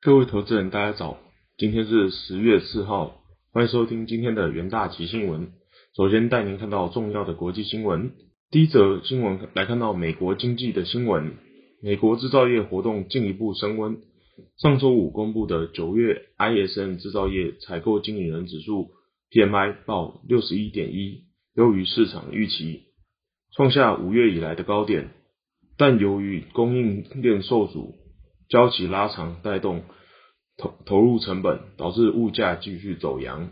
各位投资人，大家早，今天是十月四号，欢迎收听今天的元大奇新闻。首先带您看到重要的国际新闻。第一则新闻来看到美国经济的新闻，美国制造业活动进一步升温。上周五公布的九月 ISM 制造业采购经理人指数 PMI 报六十一点一，优于市场预期，创下五月以来的高点。但由于供应链受阻，交期拉长带动投投入成本，导致物价继续走扬。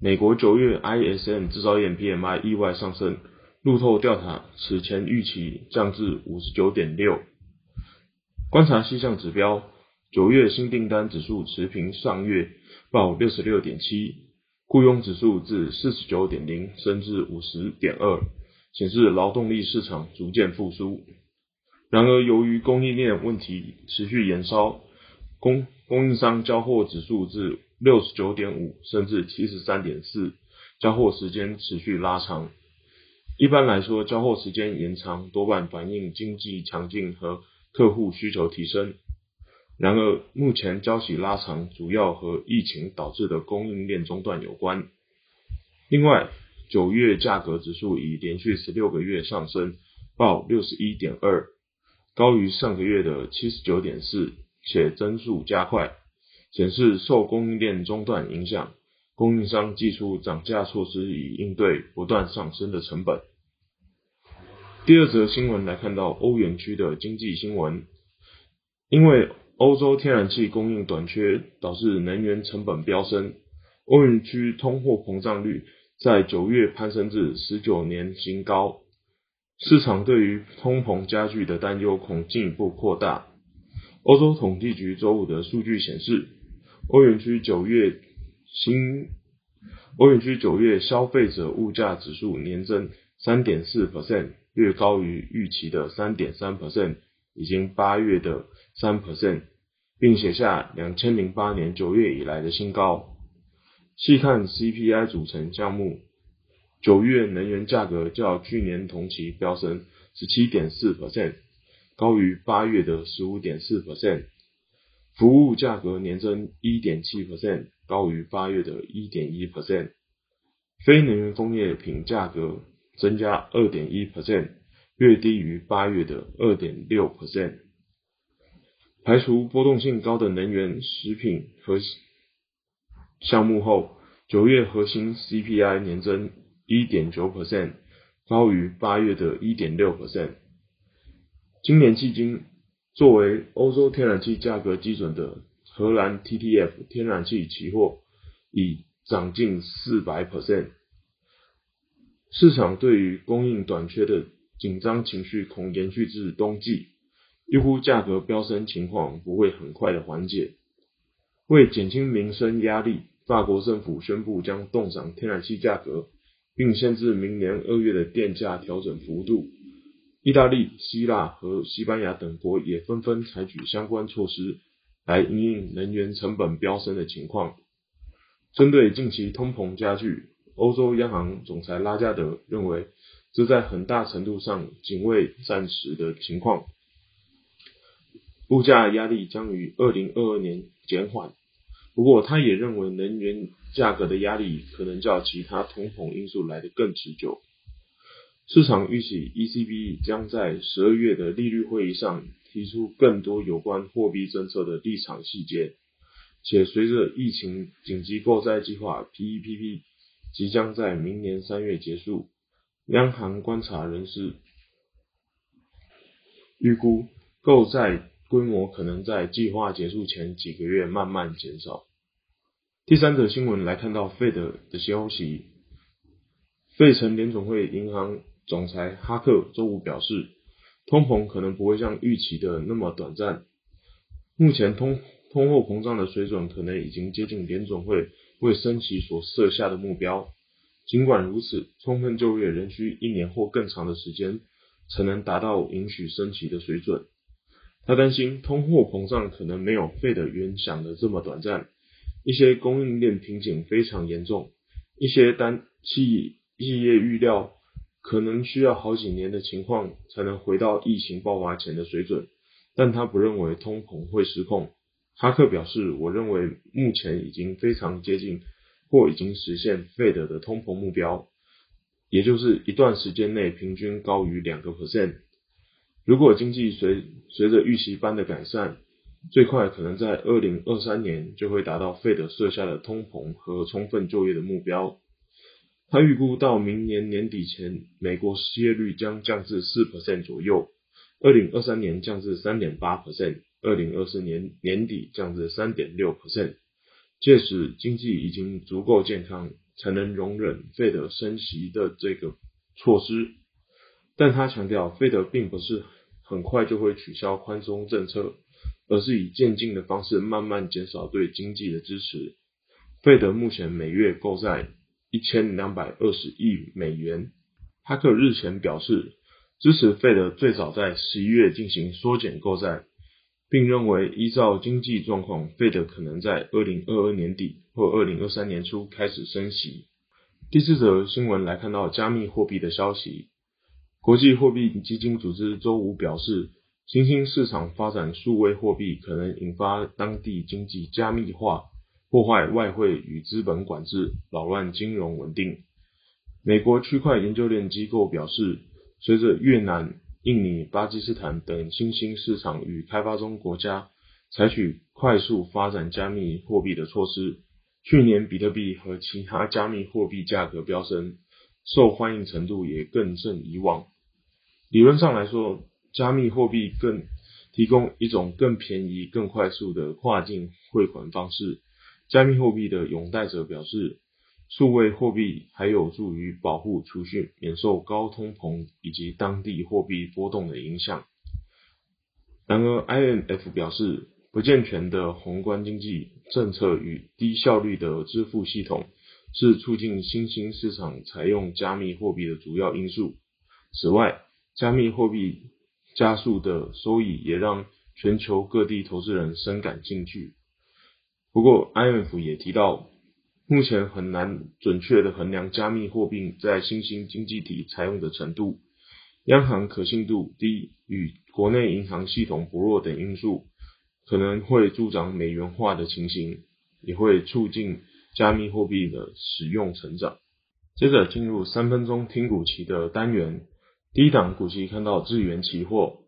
美国九月 ISM 制造业 PMI 意外上升，路透调查此前预期降至五十九点六。观察细项指标，九月新订单指数持平上月，报六十六点七，雇佣指数自四十九点零升至五十点二，显示劳动力市场逐渐复苏。然而，由于供应链问题持续延烧，供供应商交货指数至六十九点五，甚至七十三点四，交货时间持续拉长。一般来说，交货时间延长多半反映经济强劲和客户需求提升。然而，目前交期拉长主要和疫情导致的供应链中断有关。另外，九月价格指数已连续十六个月上升，报六十一点二。高于上个月的七十九点四，且增速加快，显示受供应链中断影响，供应商祭出涨价措施以应对不断上升的成本。第二则新闻来看到欧元区的经济新闻，因为欧洲天然气供应短缺，导致能源成本飙升，欧元区通货膨胀率在九月攀升至十九年新高。市场对于通膨加剧的担忧恐进一步扩大。欧洲统计局周五的数据显示，欧元区九月新欧元区九月消费者物价指数年增三点四 percent，略高于预期的三点三 percent，已经八月的三 percent，并写下两千零八年九月以来的新高。细看 CPI 组成项目。九月能源价格较去年同期飙升十七点四 percent，高于八月的十五点四 percent。服务价格年增一点七 percent，高于八月的一点一 percent。非能源工业品价格增加二点一 percent，略低于八月的二点六 percent。排除波动性高的能源、食品和项目后，九月核心 CPI 年增。一点九 percent，高于八月的一点六 percent。今年迄今，作为欧洲天然气价格基准的荷兰 TTF 天然气期货已涨近四百 percent。市场对于供应短缺的紧张情绪恐延续至冬季，预估价格飙升情况不会很快的缓解。为减轻民生压力，法国政府宣布将冻涨天然气价格。并限制明年二月的电价调整幅度。意大利、希腊和西班牙等国也纷纷采取相关措施，来应应能源成本飙升的情况。针对近期通膨加剧，欧洲央行总裁拉加德认为，这在很大程度上仅为暂时的情况，物价压力将于二零二二年减缓。不过，他也认为能源。价格的压力可能较其他通膨因素来得更持久。市场预期 ECB 将在十二月的利率会议上提出更多有关货币政策的立场细节，且随着疫情紧急购债计划 PEPP 即将在明年三月结束，央行观察人士预估购债规模可能在计划结束前几个月慢慢减少。第三则新闻来看到费德的消息，费城联总会银行总裁哈克周五表示，通膨可能不会像预期的那么短暂。目前通通货膨胀的水准可能已经接近联总会为升息所设下的目标。尽管如此，充分就业仍需一年或更长的时间才能达到允许升息的水准。他担心通货膨胀可能没有费德原想的这么短暂。一些供应链瓶颈非常严重，一些单企企业预料可能需要好几年的情况才能回到疫情爆发前的水准，但他不认为通膨会失控。哈克表示：“我认为目前已经非常接近或已经实现费德的通膨目标，也就是一段时间内平均高于两个 percent。如果经济随随着预期般的改善，最快可能在二零二三年就会达到费德设下的通膨和充分就业的目标。他预估到明年年底前，美国失业率将降至四 percent 左右，二零二三年降至三点八 percent，二零二四年年底降至三点六 percent。届时经济已经足够健康，才能容忍费德升息的这个措施。但他强调，费德并不是很快就会取消宽松政策。而是以渐进的方式慢慢减少对经济的支持。费德目前每月购债一千两百二十亿美元。哈克日前表示支持费德最早在十一月进行缩减购债，并认为依照经济状况，费德可能在二零二二年底或二零二三年初开始升息。第四则新闻来看到加密货币的消息，国际货币基金组织周五表示。新兴市场发展数位货币可能引发当地经济加密化，破坏外汇与资本管制，扰乱金融稳定。美国区块研究链机构表示，随着越南、印尼、巴基斯坦等新兴市场与开发中国家采取快速发展加密货币的措施，去年比特币和其他加密货币价格飙升，受欢迎程度也更胜以往。理论上来说，加密货币更提供一种更便宜、更快速的跨境汇款方式。加密货币的拥戴者表示，数位货币还有助于保护储蓄免受高通膨以及当地货币波动的影响。然而，INF 表示，不健全的宏观经济政策与低效率的支付系统是促进新兴市场采用加密货币的主要因素。此外，加密货币加速的收益也让全球各地投资人深感兴趣。不过，IMF 也提到，目前很难准确的衡量加密货币在新兴经济体采用的程度、央行可信度低与国内银行系统薄弱等因素，可能会助长美元化的情形，也会促进加密货币的使用成长。接着进入三分钟听股期的单元。第一档股息看到智源期货，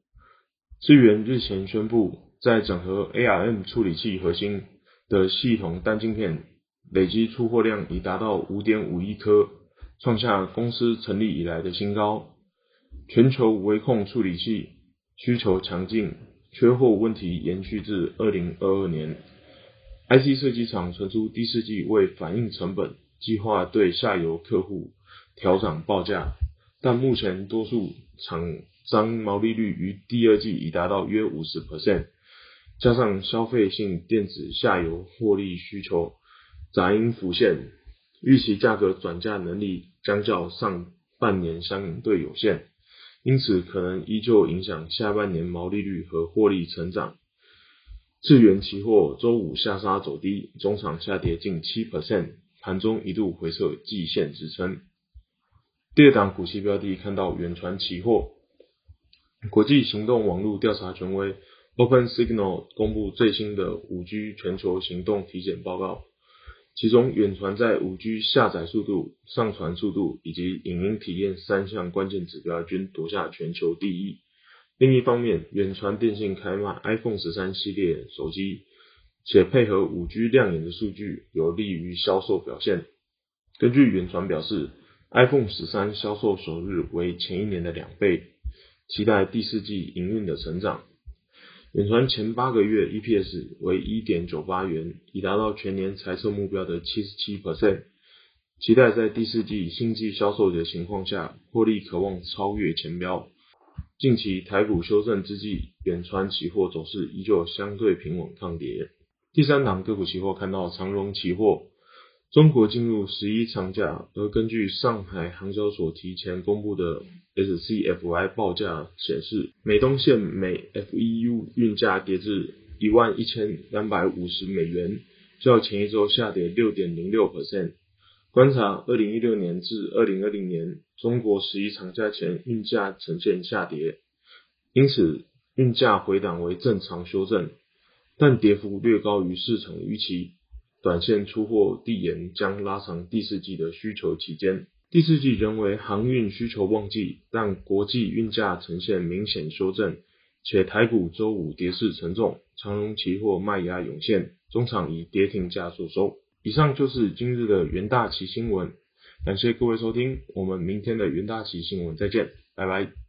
智源日前宣布，在整合 ARM 处理器核心的系统单晶片累计出货量已达到五点五亿颗，创下公司成立以来的新高。全球微控处理器需求强劲，缺货问题延续至二零二二年。IC 设计厂传出第四季为反映成本，计划对下游客户调涨报价。但目前多数厂商毛利率于第二季已达到约五十 percent，加上消费性电子下游获利需求杂音浮现，预期价格转嫁能力将较上半年相对有限，因此可能依旧影响下半年毛利率和获利成长。智源期货周五下杀走低，中场下跌近七 percent，盘中一度回测季线支撑。第二档股息标的看到远传期货，国际行动网络调查权威 Open Signal 公布最新的五 G 全球行动体检报告，其中远传在五 G 下载速度、上传速度以及影音体验三项关键指标均夺下全球第一。另一方面，远传电信开卖 iPhone 十三系列手机，且配合五 G 亮眼的数据，有利于销售表现。根据远传表示。iPhone 十三销售首日为前一年的两倍，期待第四季营运的成长。远传前八个月 EPS 为一点九八元，已达到全年财测目标的七十七 percent，期待在第四季新季销售的情况下，获利渴望超越前标。近期台股修正之际，远传期货走势依旧相对平稳抗跌。第三档个股期货看到长荣期货。中国进入十一长假，而根据上海航交所提前公布的 SCFI 报价显示，美东线每 FEU 运价跌至一万一千两百五十美元，较前一周下跌六点零六 percent。观察二零一六年至二零二零年，中国十一长假前运价呈现下跌，因此运价回档为正常修正。但跌幅略高于市场预期。短线出货递延将拉长第四季的需求期间。第四季仍为航运需求旺季，但国际运价呈现明显修正，且台股周五跌势沉重，长荣期货卖压涌现，中场以跌停价收收。以上就是今日的元大旗新闻，感谢各位收听，我们明天的元大旗新闻再见，拜拜。